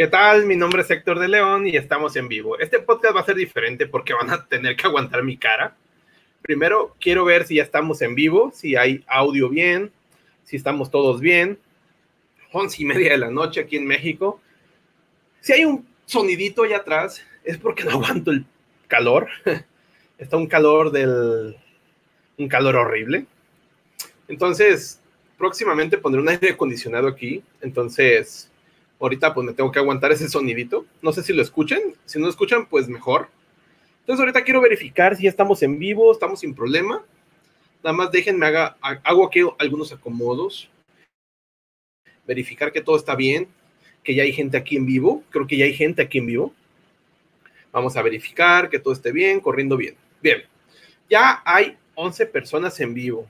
¿Qué tal? Mi nombre es Héctor de León y estamos en vivo. Este podcast va a ser diferente porque van a tener que aguantar mi cara. Primero, quiero ver si ya estamos en vivo, si hay audio bien, si estamos todos bien. Once y media de la noche aquí en México. Si hay un sonidito allá atrás, es porque no aguanto el calor. Está un calor del... un calor horrible. Entonces, próximamente pondré un aire acondicionado aquí. Entonces, ahorita pues me tengo que aguantar ese sonidito. No sé si lo escuchen. Si no lo escuchan, pues mejor. Entonces, ahorita quiero verificar si estamos en vivo, estamos sin problema. Nada más déjenme, haga, hago aquí algunos acomodos. Verificar que todo está bien, que ya hay gente aquí en vivo. Creo que ya hay gente aquí en vivo. Vamos a verificar que todo esté bien, corriendo bien. Bien, ya hay 11 personas en vivo.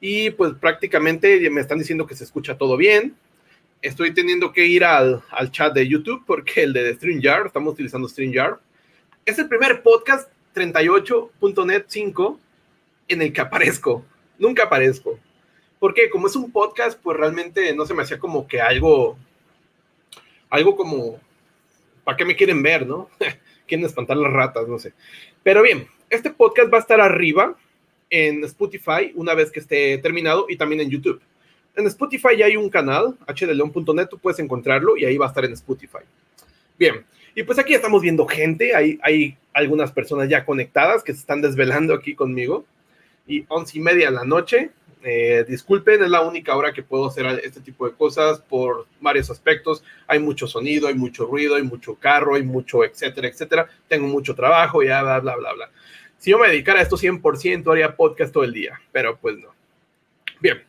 Y pues prácticamente me están diciendo que se escucha todo bien. Estoy teniendo que ir al, al chat de YouTube porque el de StreamYard, estamos utilizando StreamYard. Es el primer podcast 38.net 5 en el que aparezco. Nunca aparezco. Porque como es un podcast, pues realmente no se me hacía como que algo, algo como, ¿para qué me quieren ver, no? quieren espantar las ratas, no sé. Pero bien, este podcast va a estar arriba en Spotify una vez que esté terminado y también en YouTube. En Spotify ya hay un canal, hdleon.net, tú puedes encontrarlo y ahí va a estar en Spotify. Bien, y pues aquí estamos viendo gente, hay, algunas personas ya conectadas que se están desvelando aquí conmigo. Y once y media de la noche, eh, disculpen, es la única hora que puedo hacer este tipo de cosas por varios aspectos. Hay mucho sonido, hay mucho ruido, hay mucho carro, hay mucho, etcétera, etcétera. Tengo mucho trabajo, ya, bla, bla, bla, bla. Si yo me dedicara a esto 100%, haría podcast todo el día, pero pues no. Bien,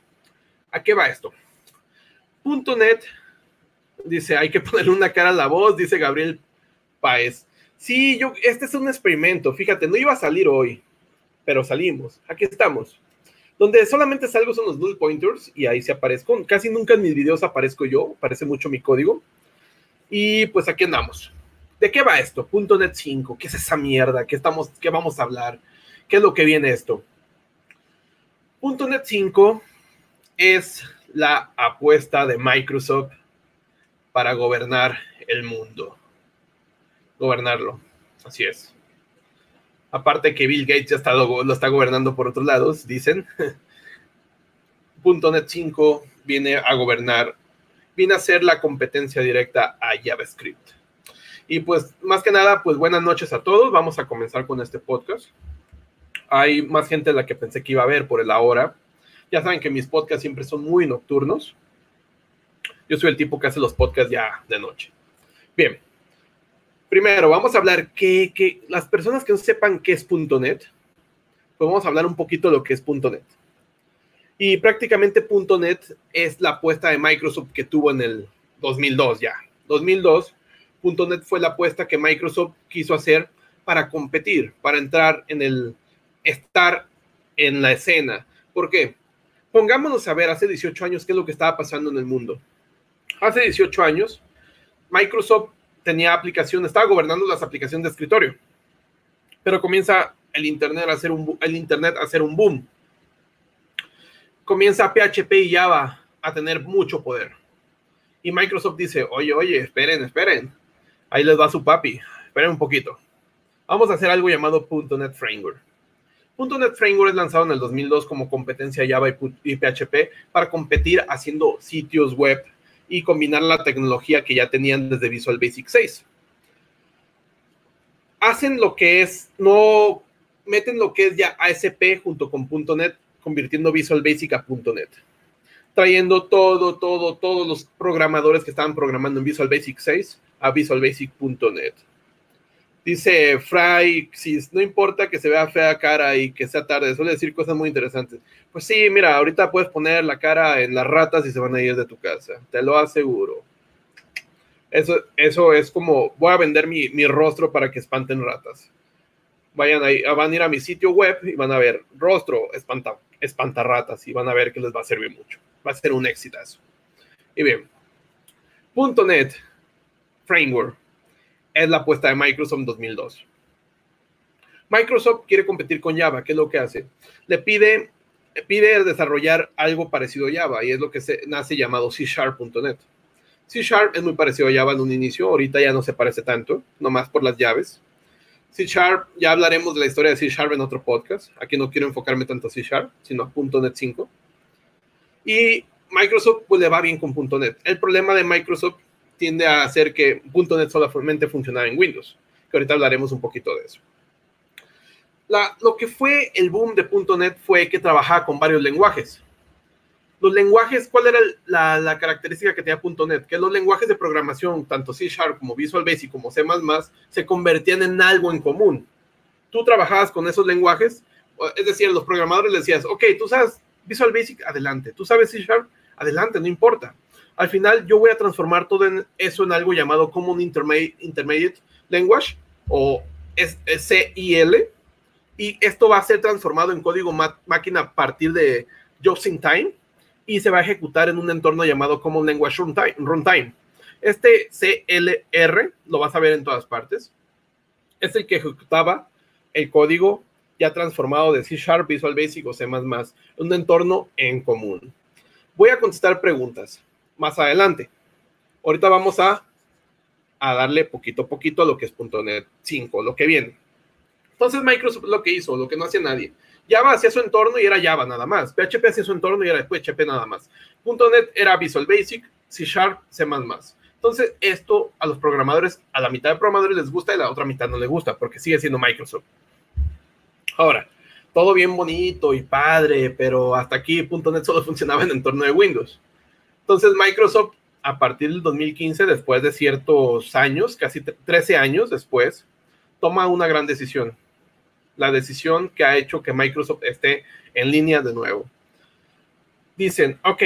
¿a qué va esto? Punto .net dice, hay que ponerle una cara a la voz, dice Gabriel Paez. Sí, yo, este es un experimento, fíjate, no iba a salir hoy, pero salimos, aquí estamos. Donde solamente salgo son los null pointers y ahí se aparezco. Casi nunca en mis videos aparezco yo, parece mucho mi código. Y pues aquí andamos. ¿De qué va esto? Punto .NET 5, ¿qué es esa mierda? ¿Qué, estamos, ¿Qué vamos a hablar? ¿Qué es lo que viene esto? Punto .NET 5 es la apuesta de Microsoft para gobernar el mundo. Gobernarlo, así es. Aparte que Bill Gates ya está, lo, está gobernando por otros lados, dicen. .NET 5 viene a gobernar, viene a ser la competencia directa a JavaScript. Y pues, más que nada, pues buenas noches a todos. Vamos a comenzar con este podcast. Hay más gente de la que pensé que iba a ver por el ahora. Ya saben que mis podcasts siempre son muy nocturnos. Yo soy el tipo que hace los podcasts ya de noche. Bien. Primero, vamos a hablar que, que las personas que no sepan qué es .NET, pues vamos a hablar un poquito de lo que es .NET. Y prácticamente .NET es la apuesta de Microsoft que tuvo en el 2002 ya. 2002 .NET fue la apuesta que Microsoft quiso hacer para competir, para entrar en el, estar en la escena. ¿Por qué? Pongámonos a ver hace 18 años qué es lo que estaba pasando en el mundo. Hace 18 años, Microsoft tenía aplicaciones, estaba gobernando las aplicaciones de escritorio, pero comienza el Internet a hacer un, el Internet a hacer un boom. Comienza PHP y Java a tener mucho poder. Y Microsoft dice, oye, oye, esperen, esperen Ahí les va su papi. Esperen un poquito. Vamos a hacer algo llamado .NET Framework. .NET Framework es lanzado en el 2002 como competencia Java y PHP para competir haciendo sitios web y combinar la tecnología que ya tenían desde Visual Basic 6. Hacen lo que es, no meten lo que es ya ASP junto con .NET, convirtiendo Visual Basic a .NET trayendo todo, todo, todos los programadores que estaban programando en Visual Basic 6 a visualbasic.net. Dice Fry, no importa que se vea fea cara y que sea tarde, suele decir cosas muy interesantes. Pues sí, mira, ahorita puedes poner la cara en las ratas y se van a ir de tu casa, te lo aseguro. Eso, eso es como, voy a vender mi, mi rostro para que espanten ratas. Vayan ahí, van a ir a mi sitio web y van a ver rostro espanta, espantarratas y van a ver que les va a servir mucho. Va a ser un éxito eso. Y bien, .NET Framework es la apuesta de Microsoft en 2002. Microsoft quiere competir con Java. ¿Qué es lo que hace? Le pide, pide desarrollar algo parecido a Java y es lo que se, nace llamado C Sharp.net. C Sharp es muy parecido a Java en un inicio, ahorita ya no se parece tanto, nomás por las llaves. C Sharp, ya hablaremos de la historia de C Sharp en otro podcast. Aquí no quiero enfocarme tanto a C Sharp, sino a .NET 5. Y Microsoft pues le va bien con .NET. El problema de Microsoft tiende a hacer que .NET solamente funcionara en Windows, que ahorita hablaremos un poquito de eso. lo que fue el boom de .NET fue que trabajaba con varios lenguajes. Los lenguajes, ¿cuál era la, característica que tenía .NET? Que los lenguajes de programación, tanto C Sharp como Visual Basic como C++, se convertían en algo en común. Tú trabajabas con esos lenguajes, es decir, los programadores les decías, ok, tú sabes Visual Basic, adelante. Tú sabes C Sharp, adelante, no importa. Al final yo voy a transformar todo eso en algo llamado Common Intermediate, Language o CIL y esto va a ser transformado en código máquina a partir de Just in Time y se va a ejecutar en un entorno llamado Common Language Runtime. Este CLR lo vas a ver en todas partes. Es el que ejecutaba el código ya transformado de C Sharp, Visual Basic o C++, un entorno en común. Voy a contestar preguntas más adelante. Ahorita vamos a, a darle poquito a poquito a lo que es .NET 5, lo que viene. Entonces Microsoft lo que hizo, lo que no hacía nadie. Java hacía su entorno y era Java nada más. PHP hacía su entorno y era PHP nada más. .NET era Visual Basic, C Sharp, C++. Entonces esto a los programadores, a la mitad de programadores les gusta y la otra mitad no les gusta porque sigue siendo Microsoft. Ahora, todo bien bonito y padre, pero hasta aquí .NET solo funcionaba en entorno de Windows. Entonces Microsoft, a partir del 2015, después de ciertos años, casi 13 años después, toma una gran decisión. La decisión que ha hecho que Microsoft esté en línea de nuevo. Dicen, ok,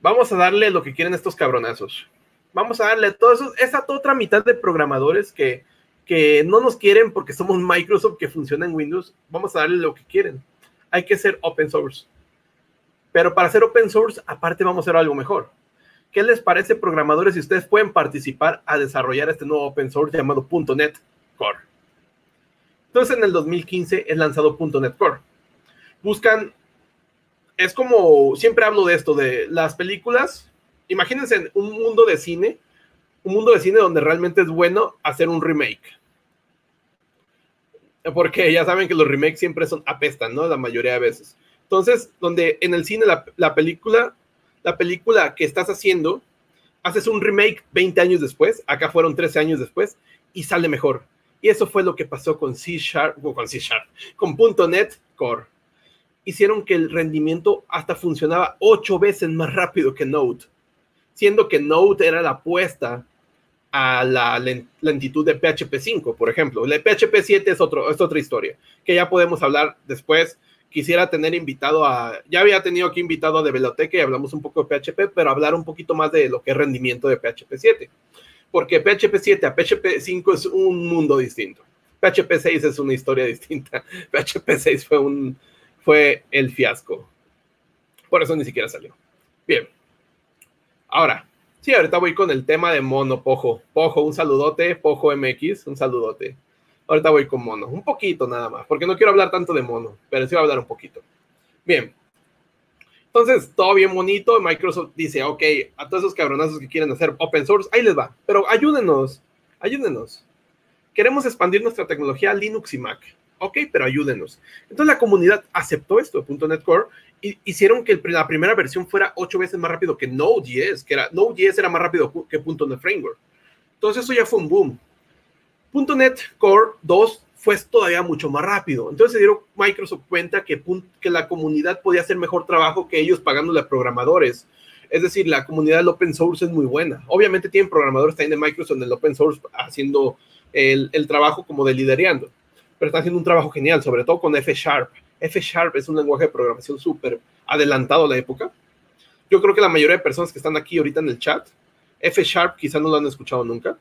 vamos a darle lo que quieren estos cabronazos. Vamos a darle todo eso, esa otra mitad de programadores que que no nos quieren porque somos Microsoft que funciona en Windows, vamos a darle lo que quieren. Hay que ser open source. Pero para ser open source, aparte vamos a hacer algo mejor. ¿Qué les parece, programadores, si ustedes pueden participar a desarrollar este nuevo open source llamado .NET Core? Entonces, en el 2015 es lanzado .NET Core. Buscan, es como, siempre hablo de esto, de las películas. Imagínense un mundo de cine un mundo de cine donde realmente es bueno hacer un remake. Porque ya saben que los remakes siempre son apestan, ¿no? La mayoría de veces. Entonces, donde en el cine la, película, la película que estás haciendo, haces un remake 20 años después, acá fueron 13 años después, y sale mejor. Y eso fue lo que pasó con C Sharp, con C Sharp, con .NET Core. Hicieron que el rendimiento hasta funcionaba ocho veces más rápido que Node, siendo que Node era la apuesta a la lentitud de PHP 5, por ejemplo. El PHP 7 es, otro, es otra historia, que ya podemos hablar después. Quisiera tener invitado a, ya había tenido aquí invitado a Develoteca y hablamos un poco de PHP, pero hablar un poquito más de lo que es rendimiento de PHP 7. Porque PHP 7 a PHP 5 es un mundo distinto. PHP 6 es una historia distinta. PHP 6 fue, un, fue el fiasco. Por eso ni siquiera salió. Bien. Ahora, Sí, ahorita voy con el tema de mono, Pojo. Pojo, un saludote, Pojo MX, un saludote. Ahorita voy con mono, un poquito nada más, porque no quiero hablar tanto de mono, pero sí voy a hablar un poquito. Bien. Entonces, todo bien bonito. Microsoft dice, ok, a todos esos cabronazos que quieren hacer open source, ahí les va. Pero ayúdenos, ayúdenos. Queremos expandir nuestra tecnología a Linux y Mac. Ok, pero ayúdenos. Entonces la comunidad aceptó esto, .NET Core, hicieron que la primera versión fuera ocho veces más rápido que Node.js, que era Node.js era más rápido que .NET Framework. Entonces eso ya fue un boom. .NET Core 2 fue todavía mucho más rápido. Entonces se dieron Microsoft cuenta que, que la comunidad podía hacer mejor trabajo que ellos pagándole a programadores. Es decir, la comunidad del open source es muy buena. Obviamente tienen programadores también de Microsoft en el open source haciendo el, el trabajo como de liderando, pero están haciendo un trabajo genial, sobre todo con F Sharp. F Sharp es un lenguaje de programación súper adelantado a la época. Yo creo que la mayoría de personas que están aquí ahorita en el chat, F Sharp quizá no lo han escuchado nunca,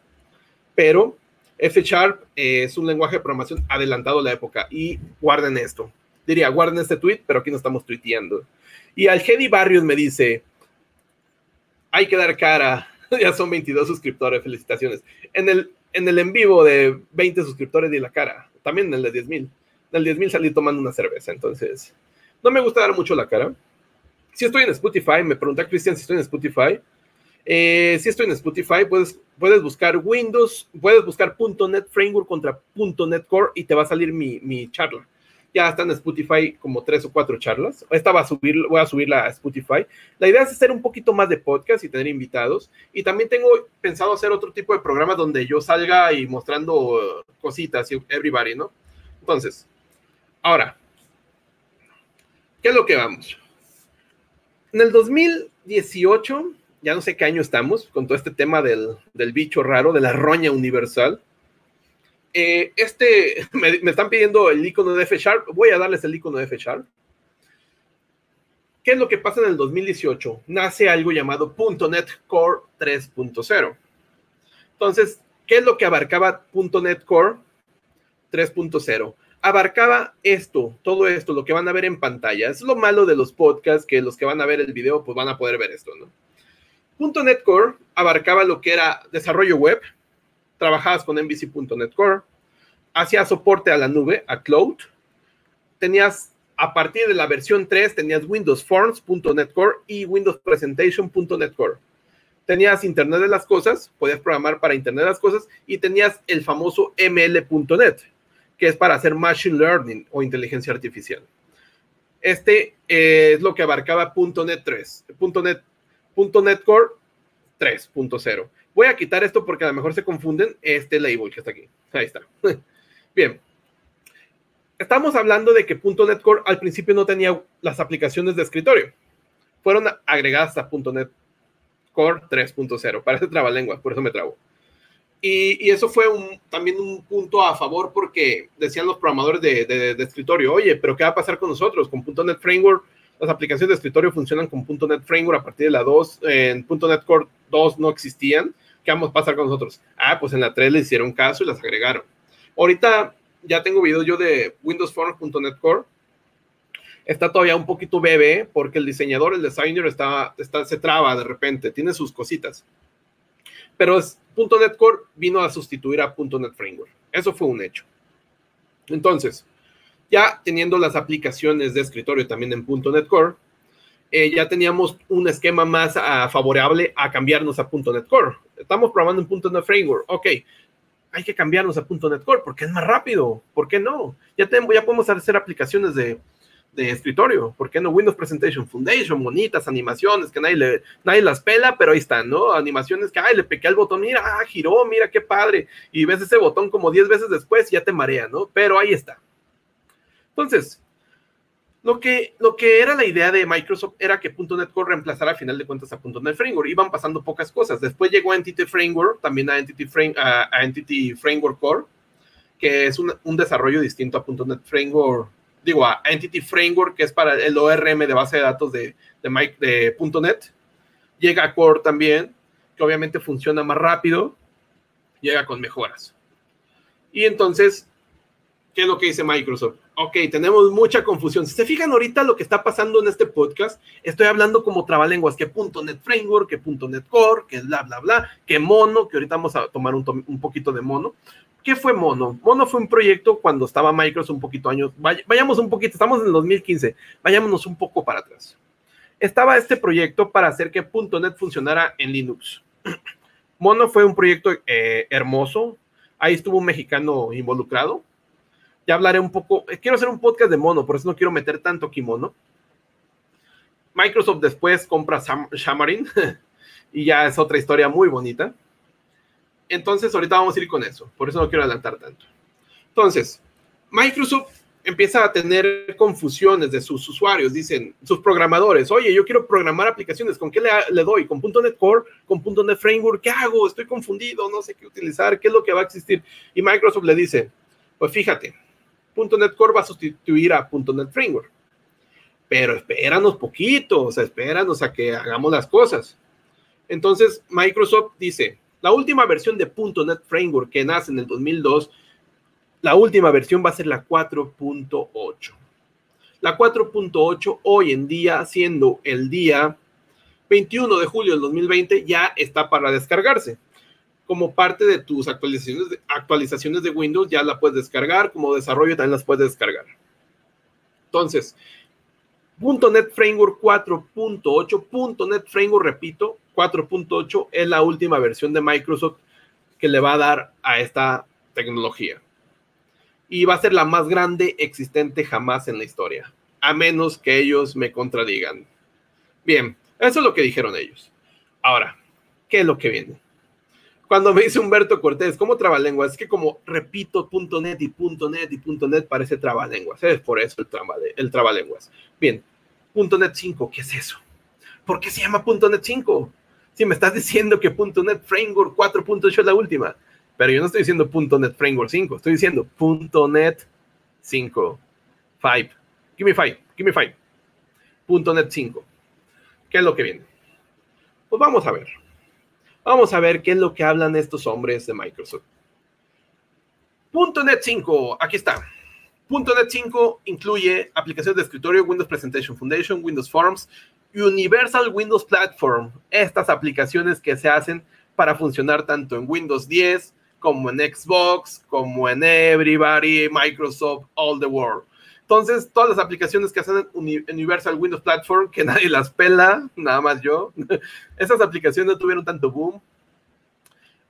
pero F Sharp es un lenguaje de programación adelantado a la época y guarden esto. Diría, guarden este tweet, pero aquí no estamos tuiteando. Y al Hedy Barrios me dice, hay que dar cara, ya son 22 suscriptores, felicitaciones. En el, en el en vivo de 20 suscriptores di la cara, también en el de 10 mil del 10.000 salí tomando una cerveza, entonces no me gusta dar mucho la cara. Si estoy en Spotify, me pregunta Cristian si estoy en Spotify. Eh, si estoy en Spotify, puedes, puedes buscar Windows, puedes buscar .NET Framework contra .NET Core y te va a salir mi, mi charla. Ya está en Spotify como tres o cuatro charlas. Esta va a subir, voy a subirla a Spotify. La idea es hacer un poquito más de podcast y tener invitados. Y también tengo pensado hacer otro tipo de programa donde yo salga y mostrando cositas y everybody, ¿no? Entonces, ahora, ¿qué es lo que vamos? En el 2018, ya no sé qué año estamos, con todo este tema del, del bicho raro, de la roña universal. Eh, este, me, me, están pidiendo el icono de F Sharp, voy a darles el icono de F Sharp. ¿Qué es lo que pasa en el 2018? Nace algo llamado .NET Core 3.0. Entonces, ¿qué es lo que abarcaba .NET Core 3.0? Abarcaba esto, todo esto, lo que van a ver en pantalla. Es lo malo de los podcasts, que los que van a ver el video, pues van a poder ver esto, ¿no? .NET Core abarcaba lo que era desarrollo web, trabajabas con MVC.NET Core, hacías soporte a la nube, a cloud, tenías a partir de la versión 3 tenías Windows Forms.NET Core y Windows Presentation.NET Core. Tenías Internet de las cosas, podías programar para Internet de las cosas y tenías el famoso ML.NET, que es para hacer Machine Learning o inteligencia artificial. Este eh, es lo que abarcaba .NET 3, .NET, .NET Core 3.0. Voy a quitar esto porque a lo mejor se confunden este label que está aquí. Ahí está. Bien. Estamos hablando de que .NET Core al principio no tenía las aplicaciones de escritorio. Fueron agregadas a .NET Core 3.0. Parece trabalengua, por eso me trabo. Y, eso fue también un punto a favor porque decían los programadores de, escritorio, oye, pero ¿qué va a pasar con nosotros? Con .NET Framework, las aplicaciones de escritorio funcionan con .NET Framework a partir de la 2, en .NET Core 2 no existían ¿qué vamos a pasar con nosotros? Ah, pues en la 3 le hicieron caso y las agregaron. Ahorita ya tengo videos yo de Windows Forms.NET Core. Está todavía un poquito bebé porque el diseñador, el designer, está, está, se traba de repente, tiene sus cositas. Pero es, .NET Core vino a sustituir a .NET Framework. Eso fue un hecho. Entonces, ya teniendo las aplicaciones de escritorio también en .NET Core, eh, ya teníamos un esquema más uh, favorable a cambiarnos a .NET Core. Estamos probando en .NET Framework. Ok, hay que cambiarnos a .NET Core porque es más rápido. ¿Por qué no? Ya, tenemos, ya podemos hacer aplicaciones de, de escritorio. ¿Por qué no? Windows Presentation Foundation, bonitas animaciones que nadie, le, nadie las pela, pero ahí están, ¿no? Animaciones que, ay, le pequé al botón, mira, ah, giró, mira qué padre. Y ves ese botón como 10 veces después ya te marea, ¿no? Pero ahí está. Entonces, lo que, lo que era la idea de Microsoft era que .NET Core reemplazara al final de cuentas a .NET Framework. Iban pasando pocas cosas. Después llegó Entity Framework, también a Entity, Frame, a, a Entity Framework Core, que es un, desarrollo distinto a .NET Framework. Digo, a Entity Framework, que es para el ORM de base de datos de, de, de .NET. Llega a Core también, que obviamente funciona más rápido. Llega con mejoras. Y entonces, ¿qué es lo que dice Microsoft? Ok, tenemos mucha confusión. Si se fijan ahorita lo que está pasando en este podcast, estoy hablando como trabalenguas, que .NET Framework, que .NET Core, que bla, bla, bla, que Mono, que ahorita vamos a tomar un, un poquito de Mono. ¿Qué fue Mono? Mono fue un proyecto cuando estaba Microsoft un poquito años, vayamos un poquito, estamos en el 2015, vayámonos un poco para atrás. Estaba este proyecto para hacer que .NET funcionara en Linux. Mono fue un proyecto eh, hermoso, ahí estuvo un mexicano involucrado, ya hablaré un poco. Eh, quiero hacer un podcast de mono, por eso no quiero meter tanto kimono. Microsoft después compra Xamarin y ya es otra historia muy bonita. Entonces, ahorita vamos a ir con eso. Por eso no quiero adelantar tanto. Entonces, Microsoft empieza a tener confusiones de sus usuarios, dicen sus programadores, oye, yo quiero programar aplicaciones, ¿con qué le, le doy? ¿Con .NET Core? ¿Con .NET Framework? ¿Qué hago? Estoy confundido, no sé qué utilizar, qué es lo que va a existir. Y Microsoft le dice, pues fíjate, .NET Core va a sustituir a .NET Framework. Pero espéranos poquito, o sea, espéranos a que hagamos las cosas. Entonces, Microsoft dice, la última versión de .NET Framework que nace en el 2002, la última versión va a ser la 4.8. La 4.8 hoy en día, siendo el día 21 de julio del 2020, ya está para descargarse como parte de tus actualizaciones de, Windows, ya la puedes descargar, como desarrollo también las puedes descargar. Entonces, .NET Framework 4.8, .NET Framework, repito, 4.8 es la última versión de Microsoft que le va a dar a esta tecnología. Y va a ser la más grande existente jamás en la historia, a menos que ellos me contradigan. Bien, eso es lo que dijeron ellos. Ahora, ¿qué es lo que viene? Cuando me dice Humberto Cortés, ¿cómo trabalenguas? Es que como repito .net y .net y .net parece trabalenguas. Es por eso el, traba, el trabalenguas. Bien, .net 5, ¿qué es eso? ¿Por qué se llama .net 5? Si me estás diciendo que .NET Framework 4.8 es la última, pero yo no estoy diciendo .NET Framework 5, estoy diciendo .NET 5. 5. Give me 5, give me 5. .NET 5. ¿Qué es lo que viene? Pues vamos a ver. Vamos a ver qué es lo que hablan estos hombres de Microsoft. .NET 5, aquí está. .NET 5 incluye aplicaciones de escritorio, Windows Presentation Foundation, Windows Forms, Universal Windows Platform, estas aplicaciones que se hacen para funcionar tanto en Windows 10 como en Xbox, como en Everybody, Microsoft, All the World. Entonces, todas las aplicaciones que hacen en Universal Windows Platform, que nadie las pela, nada más yo, esas aplicaciones no tuvieron tanto boom,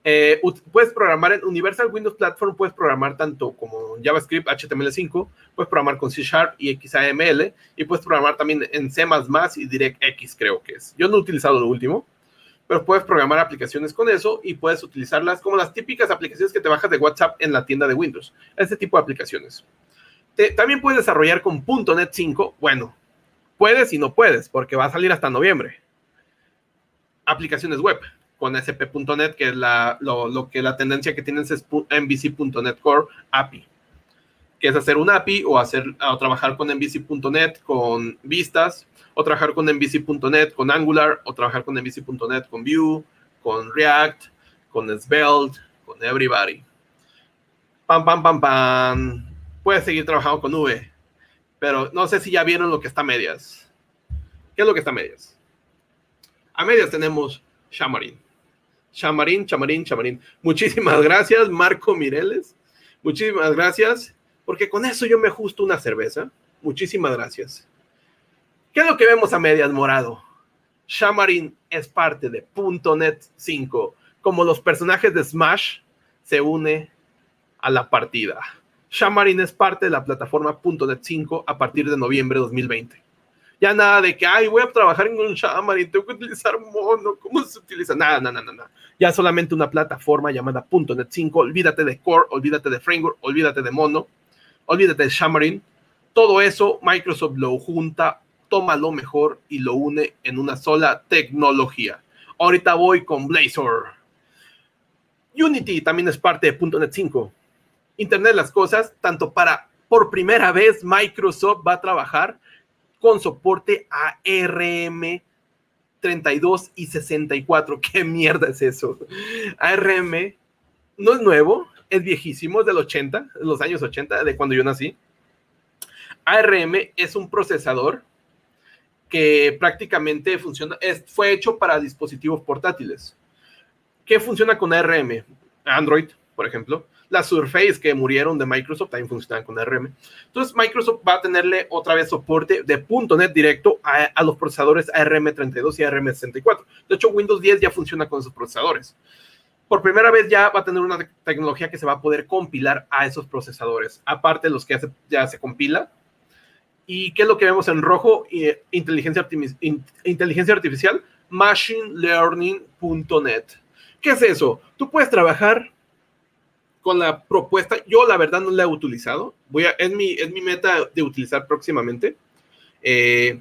eh, puedes programar en Universal Windows Platform, puedes programar tanto como JavaScript, HTML5, puedes programar con C Sharp y XAML, y puedes programar también en C y DirectX, creo que es. Yo no he utilizado lo último, pero puedes programar aplicaciones con eso y puedes utilizarlas como las típicas aplicaciones que te bajas de WhatsApp en la tienda de Windows. Este tipo de aplicaciones. También puedes desarrollar con .NET 5. Bueno, puedes y no puedes, porque va a salir hasta noviembre. Aplicaciones web con SP.NET, que es la, lo, que la tendencia que tienes es MVC.NET Core API, que es hacer un API o, hacer, o trabajar con MVC.NET con vistas, o trabajar con MVC.NET con Angular, o trabajar con MVC.NET con Vue, con React, con Svelte, con Everybody. Pam, pam, pam, pam. Puedes seguir trabajando con V, pero no sé si ya vieron lo que está a medias. ¿Qué es lo que está a medias? A medias tenemos Xamarin. Chamarín, Chamarín, Chamarín. Muchísimas gracias, Marco Mireles. Muchísimas gracias, porque con eso yo me ajusto una cerveza. Muchísimas gracias. ¿Qué es lo que vemos a medias morado? Xamarin es parte de .NET 5, como los personajes de Smash se une a la partida. Xamarin es parte de la plataforma .NET 5 a partir de noviembre de 2020. Ya nada de que, ay, voy a trabajar en un Xamarin, tengo que utilizar mono, ¿cómo se utiliza? Nada, nada, nada, nada. Ya solamente una plataforma llamada .NET 5, olvídate de Core, olvídate de Framework, olvídate de mono, olvídate de Xamarin. Todo eso Microsoft lo junta, toma lo mejor y lo une en una sola tecnología. Ahorita voy con Blazor. Unity también es parte de .NET 5. Internet de las cosas, tanto para por primera vez Microsoft va a trabajar con soporte ARM 32 y 64. ¿Qué mierda es eso? ARM no es nuevo, es viejísimo, es del 80, los años 80, de cuando yo nací. ARM es un procesador que prácticamente funciona, fue hecho para dispositivos portátiles. ¿Qué funciona con ARM? Android, por ejemplo las Surface que murieron de Microsoft también funcionan con ARM. Entonces Microsoft va a tenerle otra vez soporte de .NET directo a, los procesadores ARM32 y ARM64. De hecho, Windows 10 ya funciona con esos procesadores. Por primera vez ya va a tener una tecnología que se va a poder compilar a esos procesadores, aparte de los que ya se compila. ¿Y qué es lo que vemos en rojo? Inteligencia, inteligencia artificial, machine learning.net. ¿Qué es eso? Tú puedes trabajar con la propuesta. Yo la verdad no la he utilizado. Voy a, es, mi, es mi meta de utilizar próximamente. Eh,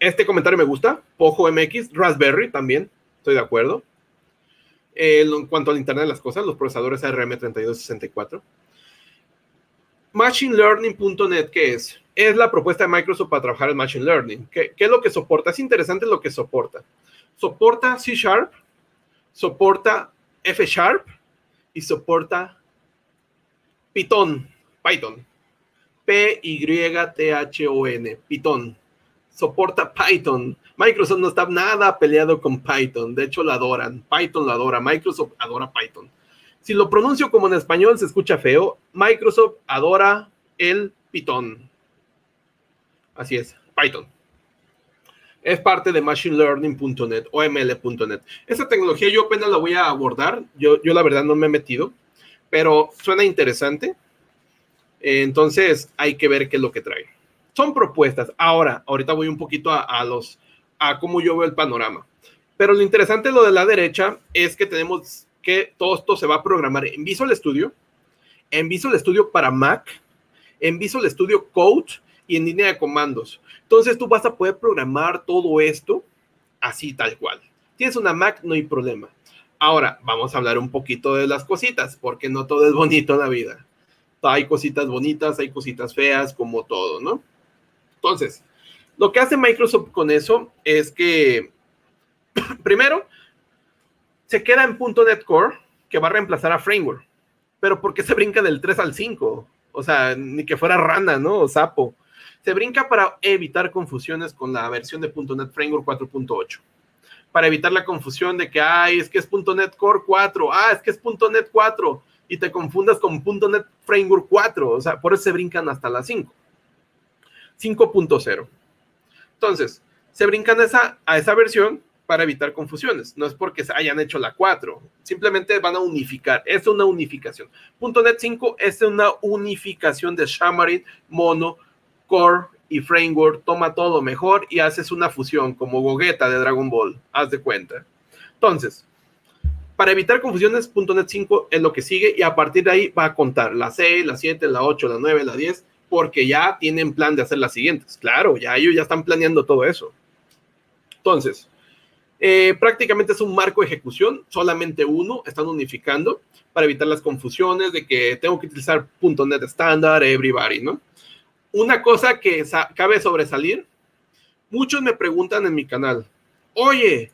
este comentario me gusta. Pojo MX, Raspberry también, estoy de acuerdo. en cuanto al Internet de las Cosas, los procesadores ARM3264. MachineLearning.net, ¿qué es? Es la propuesta de Microsoft para trabajar en Machine Learning. ¿Qué, ¿Qué, es lo que soporta? Es interesante lo que soporta. Soporta C Sharp, soporta F Sharp, y soporta Python, Python, P-Y-T-H-O-N, Python. Soporta Python. Microsoft no está nada peleado con Python. De hecho, lo adoran. Python lo adora. Microsoft adora Python. Si lo pronuncio como en español, se escucha feo. Microsoft adora el Python. Así es, Python. Es parte de machinelearning.net o ml.net. Esa tecnología yo apenas la voy a abordar. Yo, yo la verdad no me he metido, pero suena interesante. Entonces hay que ver qué es lo que trae. Son propuestas. Ahora, ahorita voy un poquito a, a los a cómo yo veo el panorama. Pero lo interesante lo de la derecha es que tenemos que todo esto se va a programar en Visual Studio, en Visual Studio para Mac, en Visual Studio Code y en línea de comandos. Entonces tú vas a poder programar todo esto así tal cual. Tienes una Mac, no hay problema. Ahora vamos a hablar un poquito de las cositas, porque no todo es bonito en la vida. Hay cositas bonitas, hay cositas feas, como todo, ¿no? Entonces, lo que hace Microsoft con eso es que, primero, se queda en .NET Core, que va a reemplazar a Framework. Pero ¿por qué se brinca del 3 al 5? O sea, ni que fuera rana, ¿no? O sapo. Se brinca para evitar confusiones con la versión de .NET Framework 4.8. Para evitar la confusión de que, ay, es que es .NET Core 4, ah, es que es .NET 4, y te confundas con .NET Framework 4. O sea, por eso se brincan hasta la 5. 5.0. Entonces, se brincan a esa, a esa versión para evitar confusiones. No es porque se hayan hecho la 4, simplemente van a unificar. Es una unificación. .NET 5 es una unificación de Xamarin, Mono, Core y Framework. Toma todo mejor y haces una fusión como Gogeta de Dragon Ball. Haz de cuenta. Entonces, para evitar confusiones, .NET 5 es lo que sigue y a partir de ahí va a contar la 6, la 7, la 8, la 9, la 10 porque ya tienen plan de hacer las siguientes. Claro, ya ellos ya están planeando todo eso. Entonces, eh, prácticamente es un marco de ejecución, solamente uno, están unificando para evitar las confusiones de que tengo que utilizar .NET estándar, everybody, ¿no? Una cosa que cabe sobresalir, muchos me preguntan en mi canal, oye,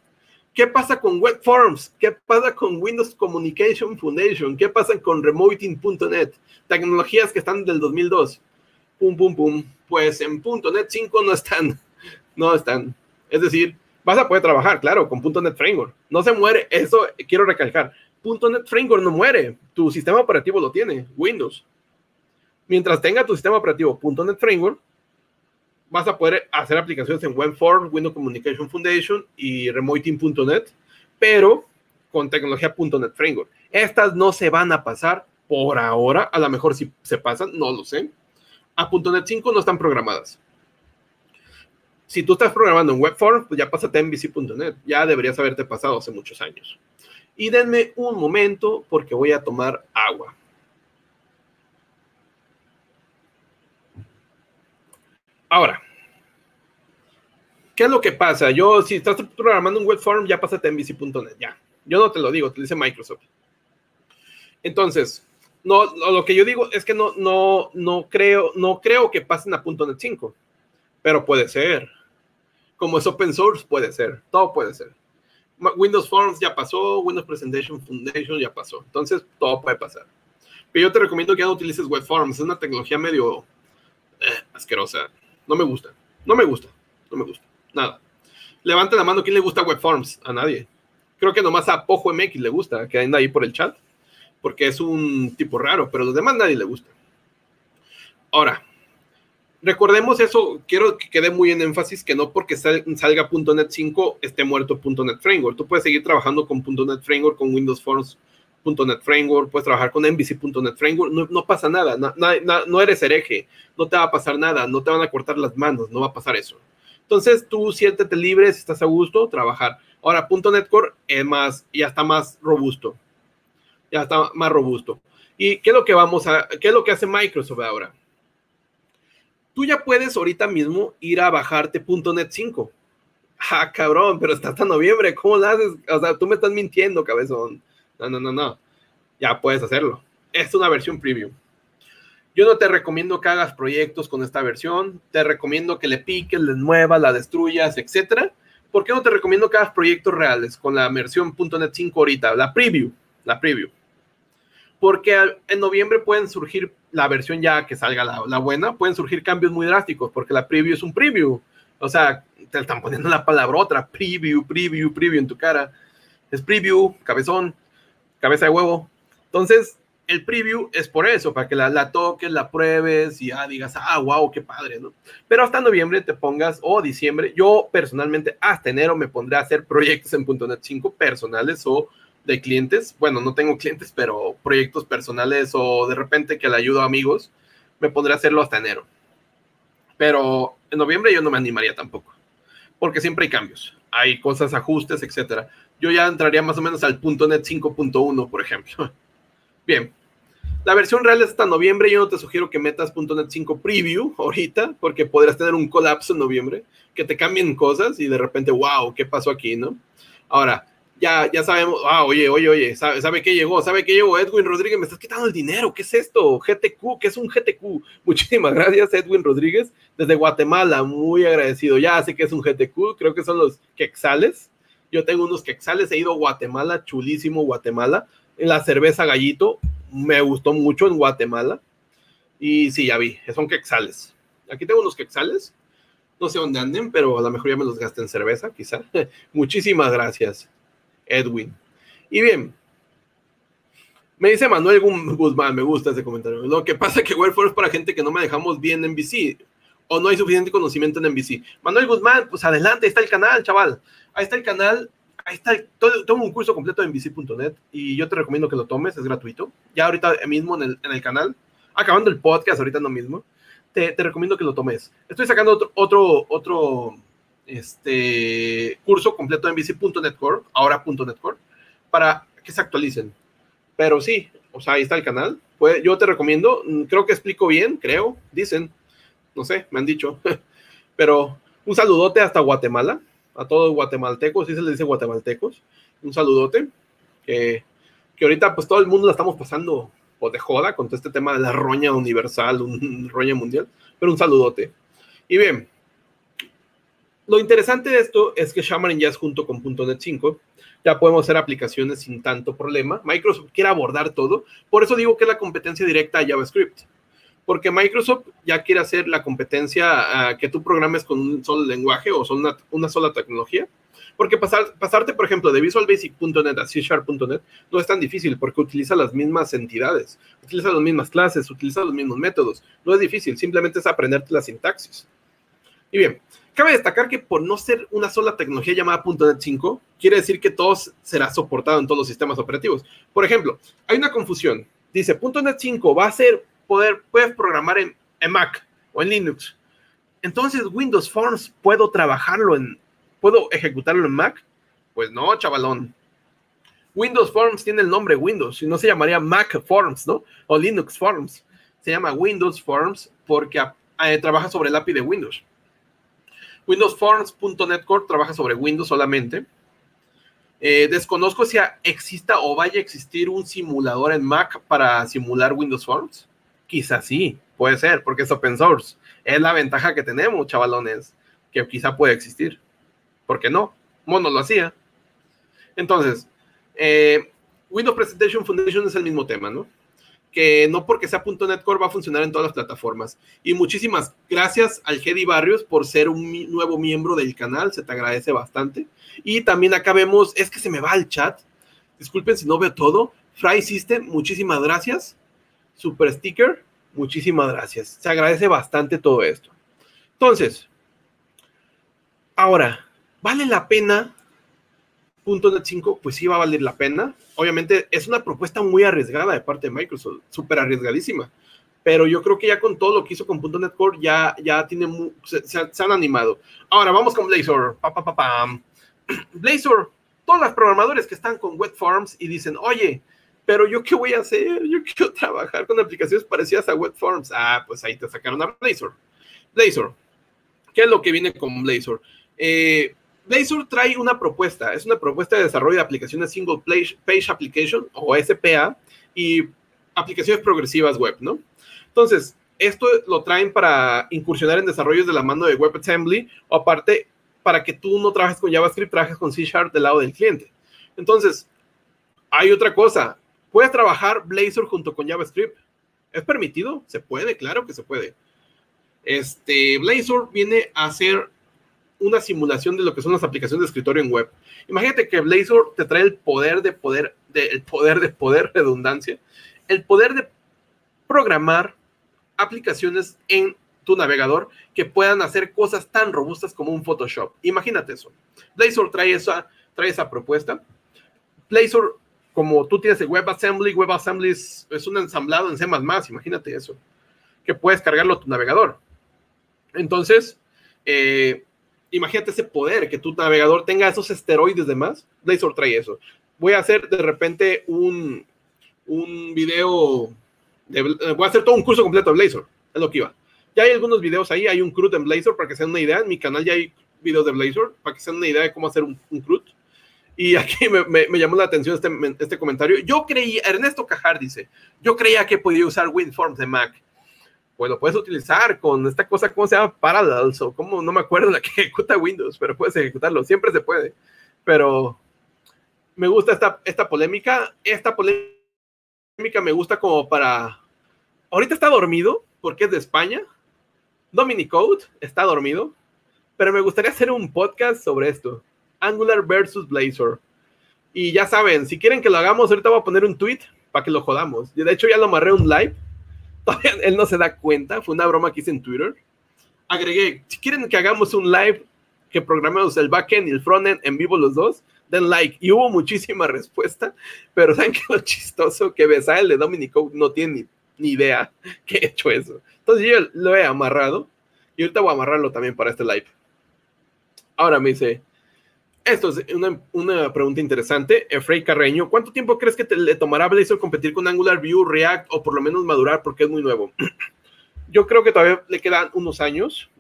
¿qué pasa con Web Forms? ¿Qué pasa con Windows Communication Foundation? ¿Qué pasa con Remoting.net? Tecnologías que están del 2002 pum, pum, pum, pues en .NET 5 no están, no están. Es decir, vas a poder trabajar, claro, con .NET Framework. No se muere, eso quiero recalcar. .NET Framework no muere, tu sistema operativo lo tiene, Windows. Mientras tenga tu sistema operativo .NET Framework, vas a poder hacer aplicaciones en WebForm, Windows Communication Foundation y Remoting.net, pero con tecnología .NET Framework. Estas no se van a pasar por ahora, a lo mejor si se pasan, no lo sé a .NET 5 no están programadas. Si tú estás programando en Webform, pues ya pásate a MVC.net. Ya deberías haberte pasado hace muchos años. Y denme un momento porque voy a tomar agua. Ahora, ¿qué es lo que pasa? Yo, si estás programando un webform, ya pásate a MVC.net, ya. Yo no te lo digo, te dice Microsoft. Entonces, no, lo que yo digo es que no, no, no creo, no creo que pasen a .NET 5, pero puede ser. Como es open source, puede ser. Todo puede ser. Windows Forms ya pasó, Windows Presentation Foundation ya pasó. Entonces, todo puede pasar. Pero yo te recomiendo que ya no utilices Web Forms. Es una tecnología medio eh, asquerosa. No me gusta. No me gusta. No me gusta. Nada. Levante la mano. ¿Quién le gusta Web Forms? A nadie. Creo que nomás a Pojo MX le gusta, que anda ahí por el chat porque es un tipo raro, pero a los demás nadie le gusta. Ahora, recordemos eso, quiero que quede muy en énfasis que no porque salga .NET 5 esté muerto .NET Framework. Tú puedes seguir trabajando con .NET Framework, con Windows Forms .NET Framework, puedes trabajar con MVC.NET Framework, no, pasa nada, no, eres hereje, no te va a pasar nada, no te van a cortar las manos, no va a pasar eso. Entonces tú siéntete libre, si estás a gusto, trabajar. Ahora, .NET Core es más, ya está más robusto ya está más robusto. ¿Y qué es lo que vamos a, qué es lo que hace Microsoft ahora? Tú ya puedes ahorita mismo ir a bajarte .NET 5. Ah, cabrón, pero está hasta noviembre, ¿cómo lo haces? O sea, tú me estás mintiendo, cabezón. No, no, no, no. Ya puedes hacerlo. Es una versión preview. Yo no te recomiendo que hagas proyectos con esta versión. Te recomiendo que le piques, le muevas, la destruyas, etcétera. ¿Por qué no te recomiendo que hagas proyectos reales con la versión .NET 5 ahorita? La preview, la preview porque en noviembre pueden surgir la versión ya que salga la, buena, pueden surgir cambios muy drásticos, porque la preview es un preview. O sea, te están poniendo la palabra otra, preview, preview, preview en tu cara. Es preview, cabezón, cabeza de huevo. Entonces, el preview es por eso, para que la, toques, la pruebes y digas, ah, wow, qué padre, ¿no? Pero hasta noviembre te pongas, o diciembre, yo personalmente hasta enero me pondré a hacer proyectos en .NET 5 personales o de clientes. Bueno, no tengo clientes, pero proyectos personales o de repente que le ayudo a amigos, me pondré a hacerlo hasta enero. Pero en noviembre yo no me animaría tampoco, porque siempre hay cambios, hay cosas, ajustes, etcétera. Yo ya entraría más o menos al .NET 5.1, por ejemplo. Bien, la versión real es hasta noviembre. Yo no te sugiero que metas .NET 5 Preview ahorita, porque podrás tener un colapso en noviembre, que te cambien cosas y de repente, wow, ¿qué pasó aquí, no? Ahora, ya, ya sabemos, ah, oye, oye, oye, ¿sabe, ¿sabe qué llegó? ¿Sabe qué llegó? Edwin Rodríguez, me estás quitando el dinero, ¿qué es esto? GTQ, ¿qué es un GTQ? Muchísimas gracias, Edwin Rodríguez, desde Guatemala, muy agradecido. Ya sé que es un GTQ, creo que son los quexales. Yo tengo unos quexales, he ido a Guatemala, chulísimo Guatemala la cerveza gallito me gustó mucho en Guatemala. Y sí, ya vi, son quexales. Aquí tengo unos quexales. No sé dónde anden, pero a lo mejor ya me los gasté en cerveza, quizá. Muchísimas gracias, Edwin. Y bien, me dice Manuel Guzmán, me gusta ese comentario. Lo que pasa es que Webflow es para gente que no manejamos bien en BC o no hay suficiente conocimiento en NBC. Manuel Guzmán, pues adelante, está el canal, chaval. Ahí está el canal ahí está, tomo un curso completo en VC.net y yo te recomiendo que lo tomes, es gratuito. Ya ahorita mismo en el, en el canal, acabando el podcast, ahorita no mismo, te, te, recomiendo que lo tomes. Estoy sacando otro, otro, otro este, curso completo en VC.net Core, ahora.net Core, para que se actualicen. Pero sí, o sea, ahí está el canal. Pues, yo te recomiendo, mm, creo que explico bien, creo, dicen, no sé, me han dicho. Pero un saludote hasta Guatemala a todos guatemaltecos, si se les dice guatemaltecos, un saludote, que, que ahorita pues todo el mundo la estamos pasando o de joda con todo este tema de la roña universal, un roña mundial, pero un saludote. Y bien, lo interesante de esto es que Xamarin ya es junto con .NET 5, ya podemos hacer aplicaciones sin tanto problema. Microsoft quiere abordar todo, por eso digo que es la competencia directa a JavaScript porque Microsoft ya quiere hacer la competencia a que tú programes con un solo lenguaje o son una, sola tecnología. Porque pasar, pasarte, por ejemplo, de Visual Basic.net a C Sharp.net no es tan difícil porque utiliza las mismas entidades, utiliza las mismas clases, utiliza los mismos métodos. No es difícil, simplemente es aprenderte la sintaxis. Y bien, cabe destacar que por no ser una sola tecnología llamada .NET 5, quiere decir que todo será soportado en todos los sistemas operativos. Por ejemplo, hay una confusión. Dice, .NET 5 va a ser poder, puedes programar en, Mac o en Linux. Entonces, Windows Forms, ¿puedo trabajarlo en, puedo ejecutarlo en Mac? Pues no, chavalón. Windows Forms tiene el nombre Windows y no se llamaría Mac Forms, ¿no? O Linux Forms. Se llama Windows Forms porque trabaja sobre el API de Windows. Windows Forms.NET Core trabaja sobre Windows solamente. Eh, desconozco si exista o vaya a existir un simulador en Mac para simular Windows Forms. Quizás sí, puede ser, porque es open source. Es la ventaja que tenemos, chavalones, que quizá puede existir. ¿Por qué no? Mono lo hacía. Entonces, eh, Windows Presentation Foundation es el mismo tema, ¿no? Que no porque sea .NET Core va a funcionar en todas las plataformas. Y muchísimas gracias al Gedi Barrios por ser un nuevo miembro del canal, se te agradece bastante. Y también acá vemos, es que se me va el chat, disculpen si no veo todo. Fry System, muchísimas gracias super sticker. Muchísimas gracias. Se agradece bastante todo esto. Entonces, ahora, ¿vale la pena .NET 5? Pues sí va a valer la pena. Obviamente es una propuesta muy arriesgada de parte de Microsoft, súper arriesgadísima. Pero yo creo que ya con todo lo que hizo con .NET Core ya, ya tiene se, han animado. Ahora vamos con Blazor. Pa, Blazor, todos los programadores que están con Web Forms y dicen, oye, pero yo qué voy a hacer? Yo quiero trabajar con aplicaciones parecidas a Web Forms. Ah, pues ahí te sacaron a Blazor. Blazor. ¿Qué es lo que viene con Blazor? Eh, Blazor trae una propuesta, es una propuesta de desarrollo de aplicaciones Single Page Application o SPA y aplicaciones progresivas web, ¿no? Entonces, esto lo traen para incursionar en desarrollos de la mano de WebAssembly o aparte para que tú no trabajes con JavaScript, trabajes con C Sharp del lado del cliente. Entonces, hay otra cosa, ¿Puedes trabajar Blazor junto con JavaScript? ¿Es permitido? Se puede, claro que se puede. Este, Blazor viene a hacer una simulación de lo que son las aplicaciones de escritorio en web. Imagínate que Blazor te trae el poder de poder, de, el poder de poder redundancia el poder de programar aplicaciones en tu navegador que puedan hacer cosas tan robustas como un Photoshop. Imagínate eso. Blazor trae esa, trae esa propuesta. Blazor, como tú tienes el WebAssembly, WebAssembly es, un ensamblado en C++, imagínate eso, que puedes cargarlo a tu navegador. Entonces, eh, imagínate ese poder, que tu navegador tenga esos esteroides de más. Blazor trae eso. Voy a hacer de repente un, un video, voy a hacer todo un curso completo de Blazor, es lo que iba. Ya hay algunos videos ahí, hay un CRUD en Blazor para que se una idea. En mi canal ya hay videos de Blazor para que se una idea de cómo hacer un, un CRUD. Y aquí me, me, llamó la atención este, este comentario. Yo creía, Ernesto Cajar dice, yo creía que podía usar WinForms de Mac. Pues lo puedes utilizar con esta cosa, ¿cómo se llama? Parallels o como, no me acuerdo la que ejecuta Windows, pero puedes ejecutarlo, siempre se puede. Pero me gusta esta, esta polémica. Esta polémica me gusta como para... Ahorita está dormido porque es de España, Dominic Code está dormido, pero me gustaría hacer un podcast sobre esto. Angular versus Blazor. Y ya saben, si quieren que lo hagamos, ahorita voy a poner un tweet para que lo jodamos. De hecho, ya lo amarré un live. Todavía él no se da cuenta. Fue una broma que hice en Twitter. Agregué, si quieren que hagamos un live que programemos el backend y el frontend en vivo los dos, den like. Y hubo muchísima respuesta, pero ¿saben qué lo chistoso? Que el de Dominic Code no tiene ni, ni idea que he hecho eso. Entonces yo lo he amarrado y ahorita voy a amarrarlo también para este live. Ahora me dice, esto es una, pregunta interesante. Efrey Carreño, ¿cuánto tiempo crees que le tomará a Blazor competir con Angular View, React o por lo menos madurar porque es muy nuevo? Yo creo que todavía le quedan unos años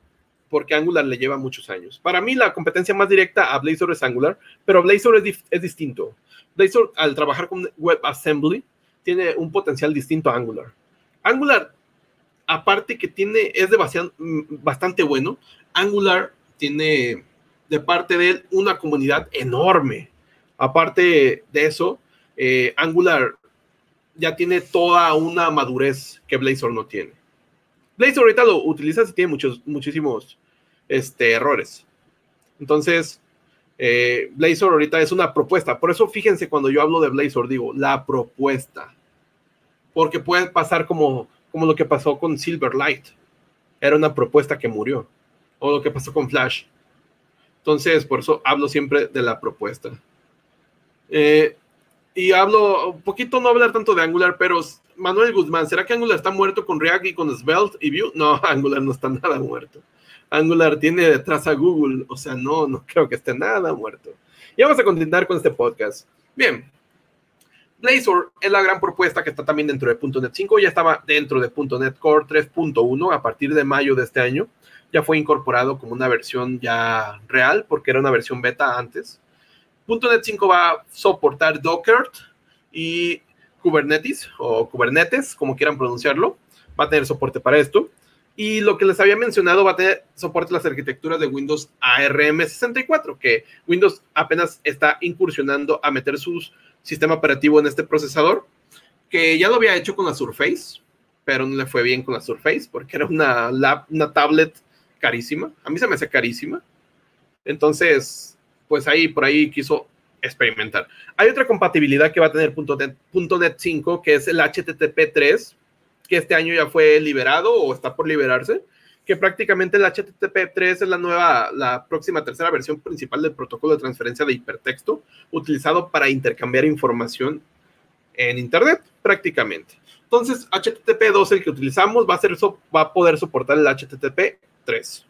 porque Angular le lleva muchos años. Para mí la competencia más directa a Blazor es Angular, pero Blazor es, es distinto. Blazor al trabajar con WebAssembly tiene un potencial distinto a Angular. Angular aparte que tiene, es de bastante, bueno, Angular tiene de parte de él una comunidad enorme. Aparte de eso, eh, Angular ya tiene toda una madurez que Blazor no tiene. Blazor ahorita lo utiliza y tiene muchos, muchísimos este, errores. Entonces, eh, Blazor ahorita es una propuesta. Por eso fíjense cuando yo hablo de Blazor, digo, la propuesta. Porque puede pasar como como lo que pasó con Silverlight. Era una propuesta que murió. O lo que pasó con Flash. Entonces, por eso hablo siempre de la propuesta. Eh, y hablo, un poquito no hablar tanto de Angular, pero Manuel Guzmán, ¿será que Angular está muerto con React y con Svelte y Vue? No, Angular no está nada muerto. Angular tiene detrás a Google, o sea, no, no creo que esté nada muerto. Y vamos a continuar con este podcast. Bien, Blazor es la gran propuesta que está también dentro de .NET 5, ya estaba dentro de .NET Core 3.1 a partir de mayo de este año, ya fue incorporado como una versión ya real, porque era una versión beta antes. .NET 5 va a soportar Docker y Kubernetes, o Kubernetes, como quieran pronunciarlo, va a tener soporte para esto. Y lo que les había mencionado va a tener soporte a las arquitecturas de Windows ARM64, que Windows apenas está incursionando a meter sus sistema operativo en este procesador, que ya lo había hecho con la Surface, pero no le fue bien con la Surface porque era una, una tablet carísima. A mí se me hace carísima. Entonces, pues ahí por ahí quiso experimentar. Hay otra compatibilidad que va a tener .NET, .NET 5, que es el HTTP 3, que este año ya fue liberado o está por liberarse, que prácticamente el HTTP 3 es la nueva, la próxima tercera versión principal del protocolo de transferencia de hipertexto, utilizado para intercambiar información en Internet, prácticamente. Entonces, HTTP 2, el que utilizamos, va a, ser, va a poder soportar el HTTP 3.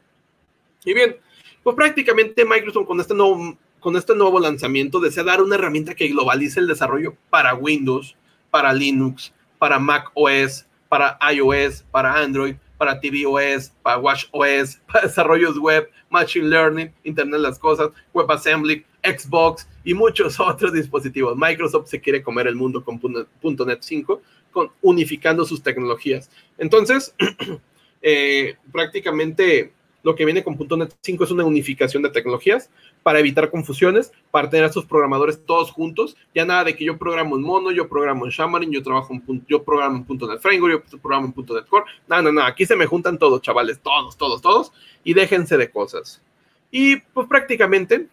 Y bien, pues prácticamente Microsoft con este nuevo, con este nuevo lanzamiento desea dar una herramienta que globalice el desarrollo para Windows, para Linux, para Mac OS, para iOS, para Android, para tvOS, para watchOS, para desarrollos web, machine learning, Internet de las cosas, WebAssembly, Xbox y muchos otros dispositivos. Microsoft se quiere comer el mundo con .NET 5, con, unificando sus tecnologías. Entonces, eh, prácticamente lo que viene con .NET 5 es una unificación de tecnologías para evitar confusiones, para tener a sus programadores todos juntos. Ya nada de que yo programo en Mono, yo programo en Xamarin, yo trabajo en yo programo en .NET Framework, yo programo en .NET Core. No, no, aquí se me juntan todos, chavales, todos, todos, todos, y déjense de cosas. Y pues prácticamente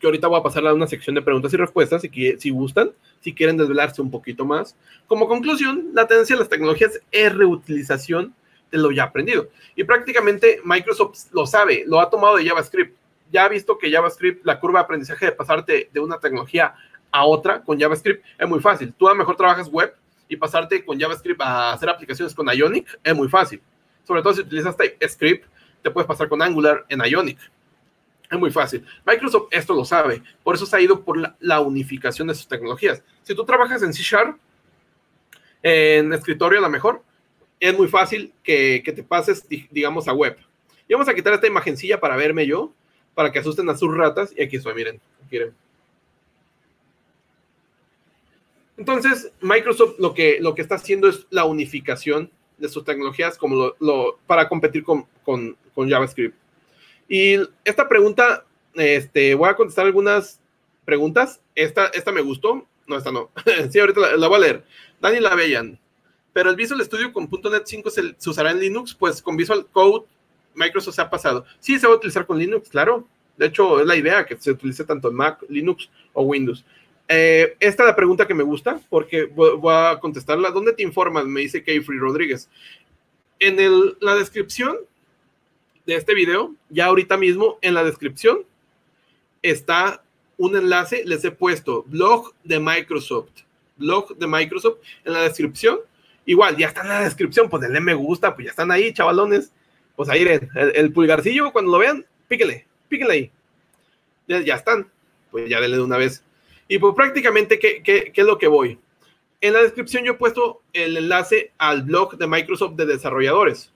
que ahorita voy a pasar a una sección de preguntas y respuestas, si, si gustan, si quieren desvelarse un poquito más. Como conclusión, la tendencia de las tecnologías es reutilización de lo ya aprendido. Y prácticamente Microsoft lo sabe, lo ha tomado de JavaScript. Ya ha visto que JavaScript, la curva de aprendizaje de pasarte de una tecnología a otra con JavaScript es muy fácil. Tú a lo mejor trabajas web y pasarte con JavaScript a hacer aplicaciones con Ionic es muy fácil. Sobre todo si utilizas TypeScript, te puedes pasar con Angular en Ionic. Es muy fácil. Microsoft esto lo sabe, por eso se ha ido por la, unificación de sus tecnologías. Si tú trabajas en C Sharp, en escritorio a lo mejor, es muy fácil que, te pases, digamos, a web. Y vamos a quitar esta imagencilla para verme yo, para que asusten a sus ratas. Y aquí estoy, miren, miren. Entonces, Microsoft lo que, lo que está haciendo es la unificación de sus tecnologías como para competir con, con, con JavaScript. Y esta pregunta, este, voy a contestar algunas preguntas. Esta, esta me gustó. No, esta no. sí, ahorita la, voy a leer. Dani Lavellan. Pero el Visual Studio con .NET 5 se, usará en Linux, pues con Visual Code Microsoft se ha pasado. Sí, se va a utilizar con Linux, claro. De hecho, es la idea que se utilice tanto en Mac, Linux o Windows. Eh, esta es la pregunta que me gusta porque voy, a contestarla. ¿Dónde te informan? Me dice Kayfree Rodríguez. En el, la descripción de este video, ya ahorita mismo en la descripción está un enlace, les he puesto blog de Microsoft, blog de Microsoft en la descripción. Igual, ya está en la descripción, pues denle me gusta, pues ya están ahí, chavalones. Pues ahí, el, el pulgarcillo, cuando lo vean, píquele, píquele ahí. Ya, ya, están, pues ya denle de una vez. Y pues prácticamente, ¿qué, ¿qué, qué, es lo que voy? En la descripción yo he puesto el enlace al blog de Microsoft de desarrolladores.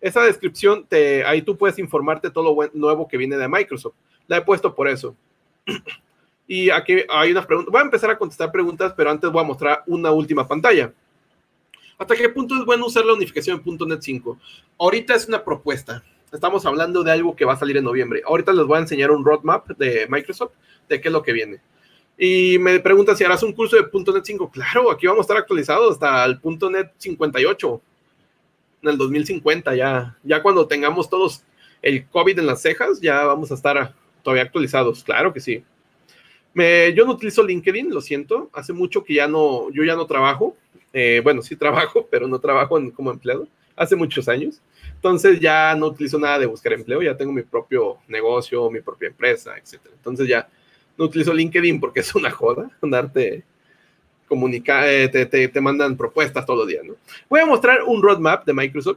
Esa descripción, te, ahí tú puedes informarte todo lo nuevo que viene de Microsoft. La he puesto por eso. Y aquí hay unas preguntas. Voy a empezar a contestar preguntas, pero antes voy a mostrar una última pantalla. ¿Hasta qué punto es bueno usar la unificación en .NET 5? Ahorita es una propuesta. Estamos hablando de algo que va a salir en noviembre. Ahorita les voy a enseñar un roadmap de Microsoft de qué es lo que viene. Y me preguntan si harás un curso de .NET 5. Claro, aquí vamos a estar actualizados hasta el .NET 58 en el 2050, ya, ya cuando tengamos todos el COVID en las cejas, ya vamos a estar todavía actualizados, claro que sí. Me, yo no utilizo LinkedIn, lo siento, hace mucho que ya no, yo ya no trabajo, eh, bueno, sí trabajo, pero no trabajo como empleado, hace muchos años. Entonces ya no utilizo nada de buscar empleo, ya tengo mi propio negocio, mi propia empresa, etc. Entonces ya no utilizo LinkedIn porque es una joda andarte comunica, eh, te, te, mandan propuestas todos los días, ¿no? Voy a mostrar un roadmap de Microsoft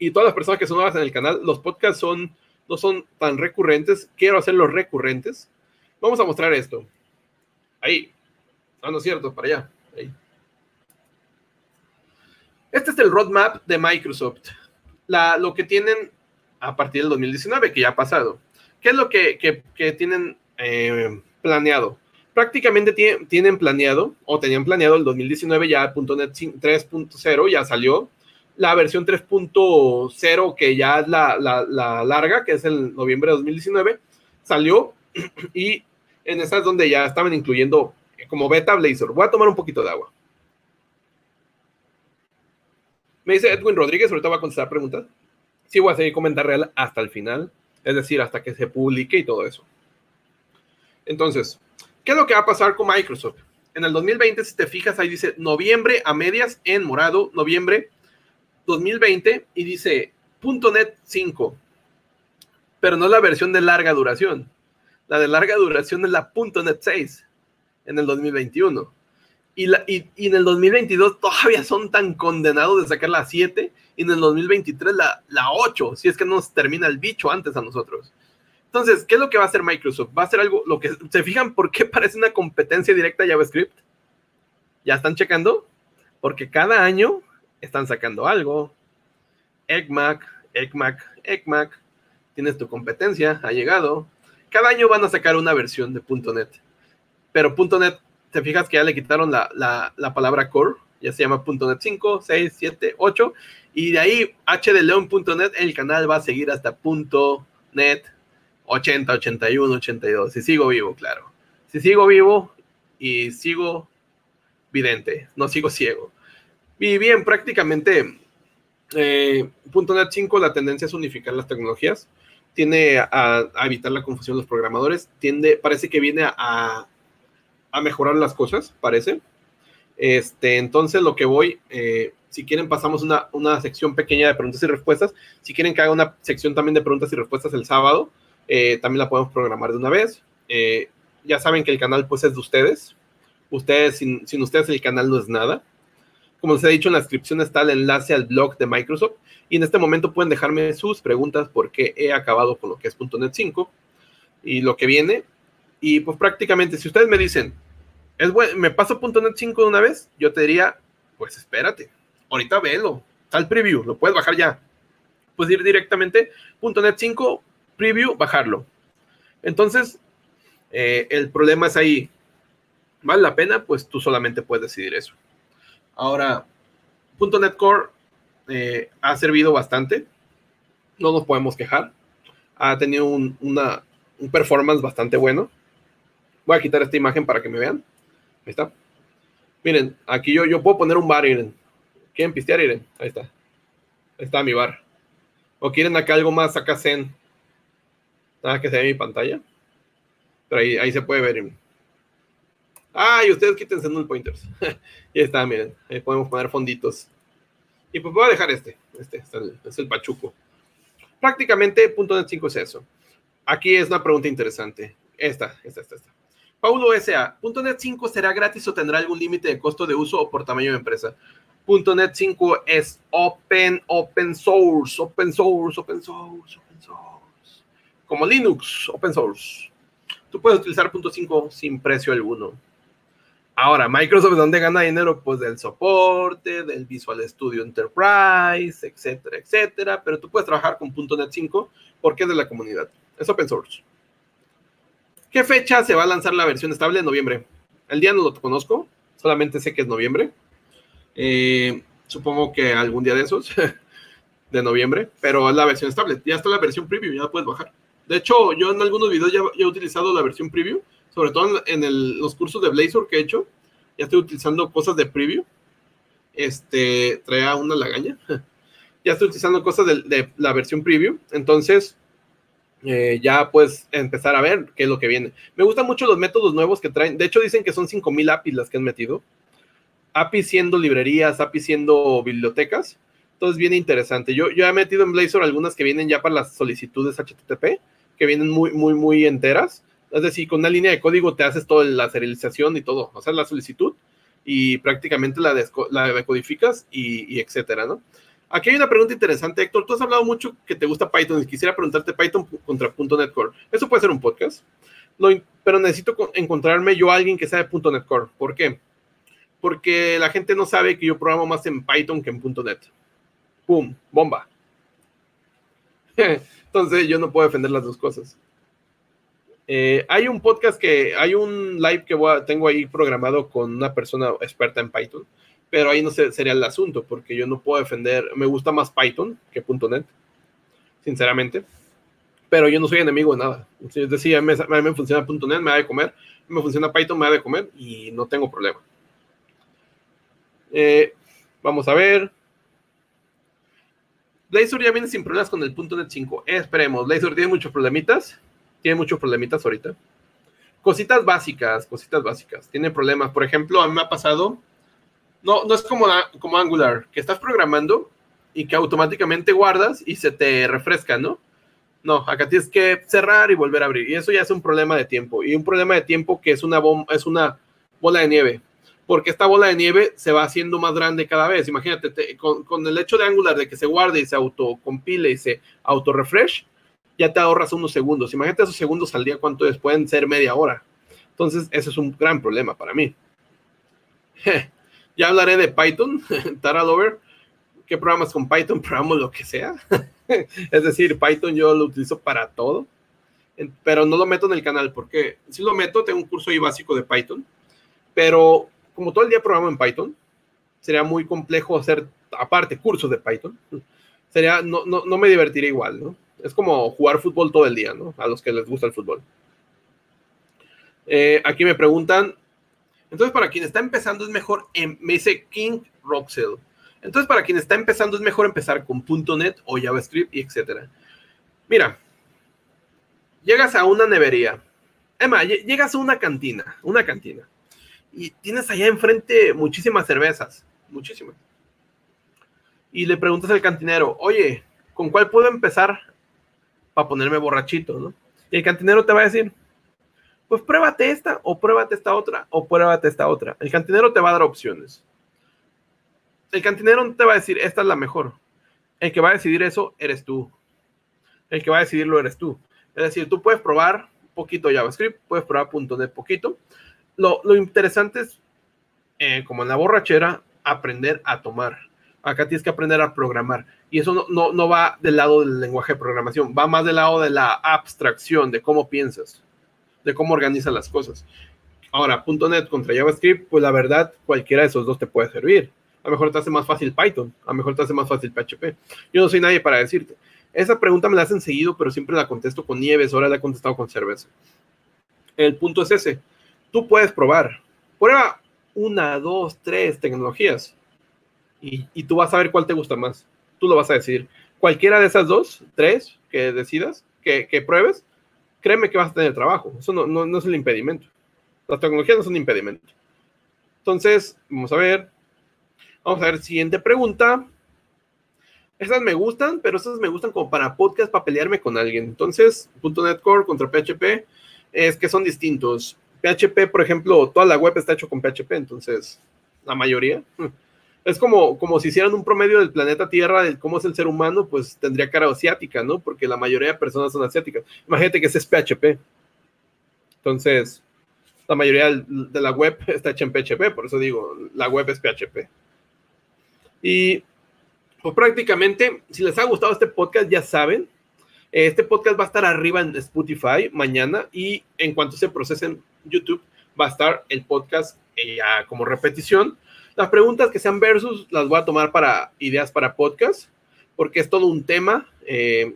y todas las personas que son nuevas en el canal, los podcasts son, no son tan recurrentes, quiero hacerlos recurrentes. Vamos a mostrar esto. Ahí. Ah, no es cierto, para allá. Este es el roadmap de Microsoft. Lo que tienen a partir del 2019, que ya ha pasado. ¿Qué es lo que tienen eh, planeado? prácticamente tienen planeado o tenían planeado el 2019 ya .NET 3.0 ya salió. La versión 3.0 que ya es la, la, larga, que es el noviembre de 2019, salió y en esa es donde ya estaban incluyendo como beta Blazor. Voy a tomar un poquito de agua. Me dice Edwin Rodríguez, ahorita voy a contestar preguntas. Sí, voy a seguir comentar real hasta el final, es decir, hasta que se publique y todo eso. Entonces, ¿Qué es lo que va a pasar con Microsoft? En el 2020, si te fijas, ahí dice noviembre a medias en morado, noviembre 2020, y dice .NET 5. Pero no la versión de larga duración. La de larga duración es la .NET 6 en el 2021. Y, la, y, en el 2022 todavía son tan condenados de sacar la 7 y en el 2023 la, la 8, si es que nos termina el bicho antes a nosotros. Entonces, ¿qué es lo que va a hacer Microsoft? Va a hacer algo, lo que, ¿se fijan por qué parece una competencia directa a JavaScript? ¿Ya están checando? Porque cada año están sacando algo. ECMAC, ECMAC, ECMAC. Tienes tu competencia, ha llegado. Cada año van a sacar una versión de .NET. Pero .NET, ¿te fijas que ya le quitaron la, la palabra core? Ya se llama .NET 5, 6, 7, 8. Y de ahí, H de León.net, el canal va a seguir hasta .NET 80, 81, 82. Si sigo vivo, claro. Si sigo vivo y sigo vidente, no sigo ciego. Y bien, prácticamente, eh, .NET 5, la tendencia es unificar las tecnologías. Tiene a, evitar la confusión de los programadores, tiende, parece que viene a, a mejorar las cosas, parece. Este, entonces lo que voy, eh, si quieren pasamos una, una, sección pequeña de preguntas y respuestas. Si quieren que haga una sección también de preguntas y respuestas el sábado, eh, también la podemos programar de una vez. Eh, ya saben que el canal pues es de ustedes. Ustedes, sin, sin, ustedes el canal no es nada. Como les he dicho, en la descripción está el enlace al blog de Microsoft. Y en este momento pueden dejarme sus preguntas porque he acabado con lo que es .NET 5 y lo que viene. Y pues prácticamente, si ustedes me dicen, es bueno, me paso .NET 5 de una vez, yo te diría, pues espérate, ahorita velo, está el preview, lo puedes bajar ya. Puedes ir directamente, .NET 5, preview, bajarlo. Entonces, eh, el problema es ahí, ¿vale la pena? Pues tú solamente puedes decidir eso. Ahora, .NET Core eh, ha servido bastante, no nos podemos quejar, ha tenido un, una, un performance bastante bueno. Voy a quitar esta imagen para que me vean. Ahí está. Miren, aquí yo, yo puedo poner un bar, Iren. ¿Quieren pistear, Iren? Ahí está. Ahí está mi bar. ¿O quieren acá algo más acá zen? Nada que se ve mi pantalla. Pero ahí, ahí se puede ver. Y ustedes quítense null pointers. y está, miren. Ahí podemos poner fonditos. Y pues voy a dejar este. Este es el, es el pachuco. Prácticamente .NET 5 es eso. Aquí es una pregunta interesante. Esta, esta, esta, esta. Paulo S.A. ¿.NET 5 será gratis o tendrá algún límite de costo de uso o por tamaño de empresa? .NET 5 es open, open source, open source, open source, open source. Como Linux, open source. Tú puedes utilizar .5 sin precio alguno. Ahora, Microsoft, ¿dónde gana dinero? Pues del soporte, del Visual Studio Enterprise, etcétera, etcétera. Pero tú puedes trabajar con .NET 5 porque es de la comunidad. Es open source. ¿Qué fecha se va a lanzar la versión estable? En noviembre. El día no lo conozco, solamente sé que es noviembre. Eh, supongo que algún día de esos, de noviembre, pero es la versión estable. Ya está la versión preview, ya la puedes bajar. De hecho, yo en algunos videos ya, he utilizado la versión preview, sobre todo en, los cursos de Blazor que he hecho. Ya estoy utilizando cosas de preview. Este, traía una lagaña. ya estoy utilizando cosas de, la versión preview. Entonces, eh, ya puedes empezar a ver qué es lo que viene. Me gustan mucho los métodos nuevos que traen. De hecho, dicen que son 5000 APIs las que han metido. APIs siendo librerías, APIs siendo bibliotecas. Entonces, viene interesante. Yo, yo he metido en Blazor algunas que vienen ya para las solicitudes HTTP, que vienen muy, muy, muy enteras. Es decir, con una línea de código te haces toda la serialización y todo. O sea, la solicitud y prácticamente la, la decodificas y, etcétera, ¿no? Aquí hay una pregunta interesante, Héctor. Tú has hablado mucho que te gusta Python y quisiera preguntarte Python contra .NET Core. Eso puede ser un podcast, pero necesito encontrarme yo a alguien que sabe .NET Core. ¿Por qué? Porque la gente no sabe que yo programo más en Python que en .NET. ¡Pum! ¡Bomba! Entonces yo no puedo defender las dos cosas. Eh, hay un podcast que, hay un live que tengo ahí programado con una persona experta en Python pero ahí no sería el asunto, porque yo no puedo defender, me gusta más Python que .NET, sinceramente, pero yo no soy enemigo de nada. Es decir, a mí, me funciona .NET, me da de comer, me funciona Python, me da de comer y no tengo problema. Eh, vamos a ver. Blazor ya viene sin problemas con el .NET 5. esperemos, Blazor tiene muchos problemitas, tiene muchos problemitas ahorita. Cositas básicas, cositas básicas. Tiene problemas. Por ejemplo, a mí me ha pasado no, no es como, como Angular, que estás programando y que automáticamente guardas y se te refresca, ¿no? No, acá tienes que cerrar y volver a abrir. Y eso ya es un problema de tiempo. Y un problema de tiempo que es una, es una bola de nieve. Porque esta bola de nieve se va haciendo más grande cada vez. Imagínate, con, con, el hecho de Angular de que se guarde y se autocompile y se auto-refresh, ya te ahorras unos segundos. Imagínate esos segundos al día, cuánto es, pueden ser media hora. Entonces, ese es un gran problema para mí. Ya hablaré de Python, Tara Lover. ¿Qué programas con Python? Programo lo que sea. es decir, Python yo lo utilizo para todo, pero no lo meto en el canal porque si lo meto, tengo un curso ahí básico de Python, pero como todo el día programo en Python, sería muy complejo hacer aparte cursos de Python. Sería, no, no, no me divertiría igual, ¿no? Es como jugar fútbol todo el día, ¿no? A los que les gusta el fútbol. Eh, aquí me preguntan, entonces, para quien está empezando es mejor, em, me dice King Roxel. Entonces, para quien está empezando es mejor empezar con .NET o JavaScript y etcétera. Mira, llegas a una nevería. Emma, llegas a una cantina, una cantina. Y tienes allá enfrente muchísimas cervezas, muchísimas. Y le preguntas al cantinero, oye, ¿con cuál puedo empezar para ponerme borrachito, no? Y el cantinero te va a decir, pues pruébate esta, o pruébate esta otra, o pruébate esta otra. El cantinero te va a dar opciones. El cantinero no te va a decir, esta es la mejor. El que va a decidir eso eres tú. El que va a decidirlo eres tú. Es decir, tú puedes probar poquito JavaScript, puedes probar .NET poquito. Lo, interesante es, eh, como en la borrachera, aprender a tomar. Acá tienes que aprender a programar. Y eso no, no, va del lado del lenguaje de programación, va más del lado de la abstracción, de cómo piensas, de cómo organizas las cosas. Ahora, .NET contra JavaScript, pues la verdad, cualquiera de esos dos te puede servir. A lo mejor te hace más fácil Python, a lo mejor te hace más fácil PHP. Yo no soy nadie para decirte. Esa pregunta me la hacen seguido, pero siempre la contesto con nieves, ahora la he contestado con cerveza. El punto es ese. Tú puedes probar. Prueba una, dos, tres tecnologías y, tú vas a ver cuál te gusta más. Tú lo vas a decidir. Cualquiera de esas dos, tres que decidas, que, pruebes, créeme que vas a tener trabajo. Eso no, es el impedimento. Las tecnologías no son impedimento. Entonces, vamos a ver. Vamos a ver, siguiente pregunta. Esas me gustan, pero esas me gustan como para podcast, para pelearme con alguien. Entonces, .NET Core contra PHP es que son distintos. PHP, por ejemplo, toda la web está hecho con PHP, entonces, la mayoría. Es como, como si hicieran un promedio del planeta Tierra de cómo es el ser humano, pues tendría cara asiática, ¿no? Porque la mayoría de personas son asiáticas. Imagínate que ese es PHP. Entonces, la mayoría de la web está hecha en PHP, por eso digo, la web es PHP. Y pues prácticamente, si les ha gustado este podcast, ya saben, este podcast va a estar arriba en Spotify mañana y en cuanto se procese en YouTube, va a estar el podcast eh, como repetición. Las preguntas que sean versus las voy a tomar para ideas para podcast, porque es todo un tema. Eh,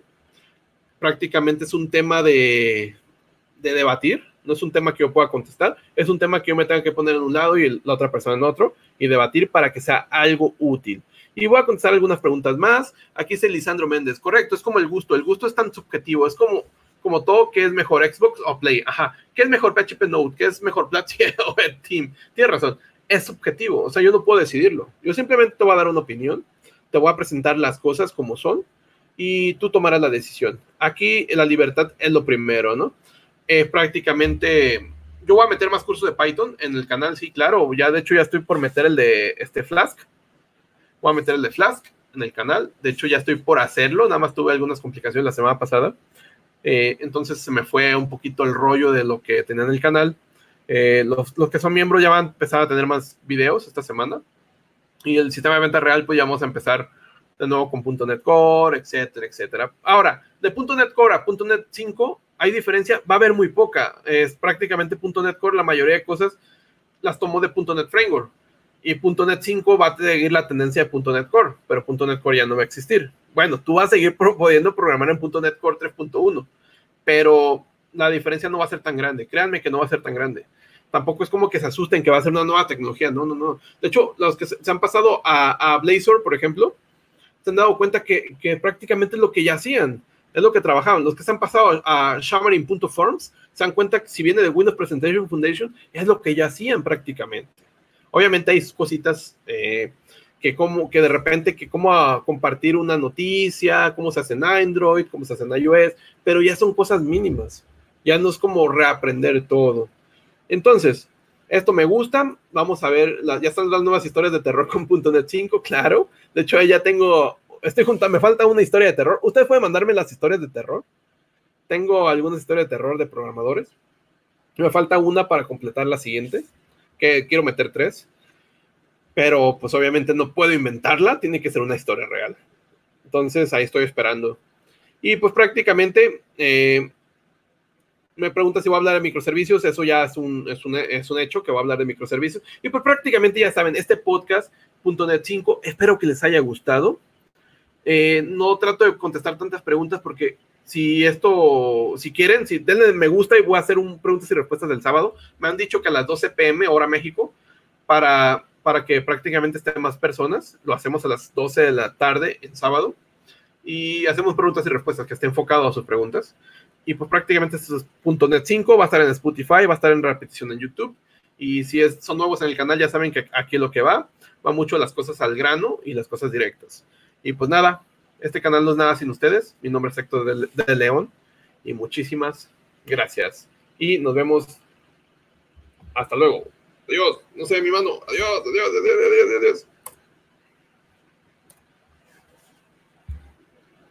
prácticamente es un tema de, de, debatir, no es un tema que yo pueda contestar, es un tema que yo me tenga que poner en un lado y la otra persona en otro y debatir para que sea algo útil. Y voy a contestar algunas preguntas más. Aquí es Lisandro Méndez. Correcto, es como el gusto. El gusto es tan subjetivo. Es como, como todo que es mejor Xbox o Play. Ajá. ¿Qué es mejor PHP Node? ¿Qué es mejor Platzi o Team? Tienes razón. Es subjetivo. O sea, yo no puedo decidirlo. Yo simplemente te voy a dar una opinión. Te voy a presentar las cosas como son y tú tomarás la decisión. Aquí la libertad es lo primero, ¿no? Eh, prácticamente yo voy a meter más cursos de Python en el canal, sí, claro. Ya de hecho ya estoy por meter el de este Flask Voy a meter el de Flask en el canal. De hecho, ya estoy por hacerlo. Nada más tuve algunas complicaciones la semana pasada. Eh, entonces se me fue un poquito el rollo de lo que tenía en el canal. Eh, los, los, que son miembros ya van a empezar a tener más videos esta semana. Y el sistema de venta real, pues ya vamos a empezar de nuevo con .NET Core, etcétera, etcétera. Ahora, de .NET Core a .NET 5 hay diferencia, va a haber muy poca. Es prácticamente .NET Core, la mayoría de cosas las tomó de .NET Framework y .NET 5 va a seguir la tendencia de .NET Core, pero .NET Core ya no va a existir. Bueno, tú vas a seguir pudiendo programar en .NET Core 3.1, pero la diferencia no va a ser tan grande. Créanme que no va a ser tan grande. Tampoco es como que se asusten que va a ser una nueva tecnología. No, no, no. De hecho, los que se, han pasado a, Blazor, por ejemplo, se han dado cuenta que, que, prácticamente es lo que ya hacían, es lo que trabajaban. Los que se han pasado a Xamarin.Forms se dan cuenta que si viene de Windows Presentation Foundation, es lo que ya hacían prácticamente. Obviamente hay cositas eh, que como que de repente que cómo compartir una noticia, cómo se hace en Android, cómo se hace en iOS, pero ya son cosas mínimas. Ya no es como reaprender todo. Entonces, esto me gusta. Vamos a ver, ya están las nuevas historias de terror con .NET 5, claro. De hecho, ya tengo, estoy juntando, me falta una historia de terror. ¿Usted puede mandarme las historias de terror? Tengo algunas historias de terror de programadores. Me falta una para completar la siguiente que quiero meter tres, pero pues obviamente no puedo inventarla, tiene que ser una historia real. Entonces ahí estoy esperando. Y pues prácticamente eh, me pregunta si voy a hablar de microservicios, eso ya es un, es un, es un hecho que voy a hablar de microservicios. Y pues prácticamente ya saben, este podcast .NET 5, espero que les haya gustado. Eh, no trato de contestar tantas preguntas porque si esto, si quieren, si denle me gusta y voy a hacer un preguntas y respuestas del sábado. Me han dicho que a las 12 pm, hora México, para, para que prácticamente estén más personas. Lo hacemos a las 12 de la tarde en sábado. Y hacemos preguntas y respuestas que esté enfocado a sus preguntas. Y pues prácticamente esto es .NET 5, va a estar en Spotify, va a estar en repetición en YouTube. Y si es, son nuevos en el canal, ya saben que aquí lo que va, va mucho las cosas al grano y las cosas directas. Y pues nada, este canal no es nada sin ustedes. Mi nombre es Héctor de León y muchísimas gracias. Y nos vemos. Hasta luego. Adiós. No sé mi mano. Adiós, adiós, adiós, adiós, adiós.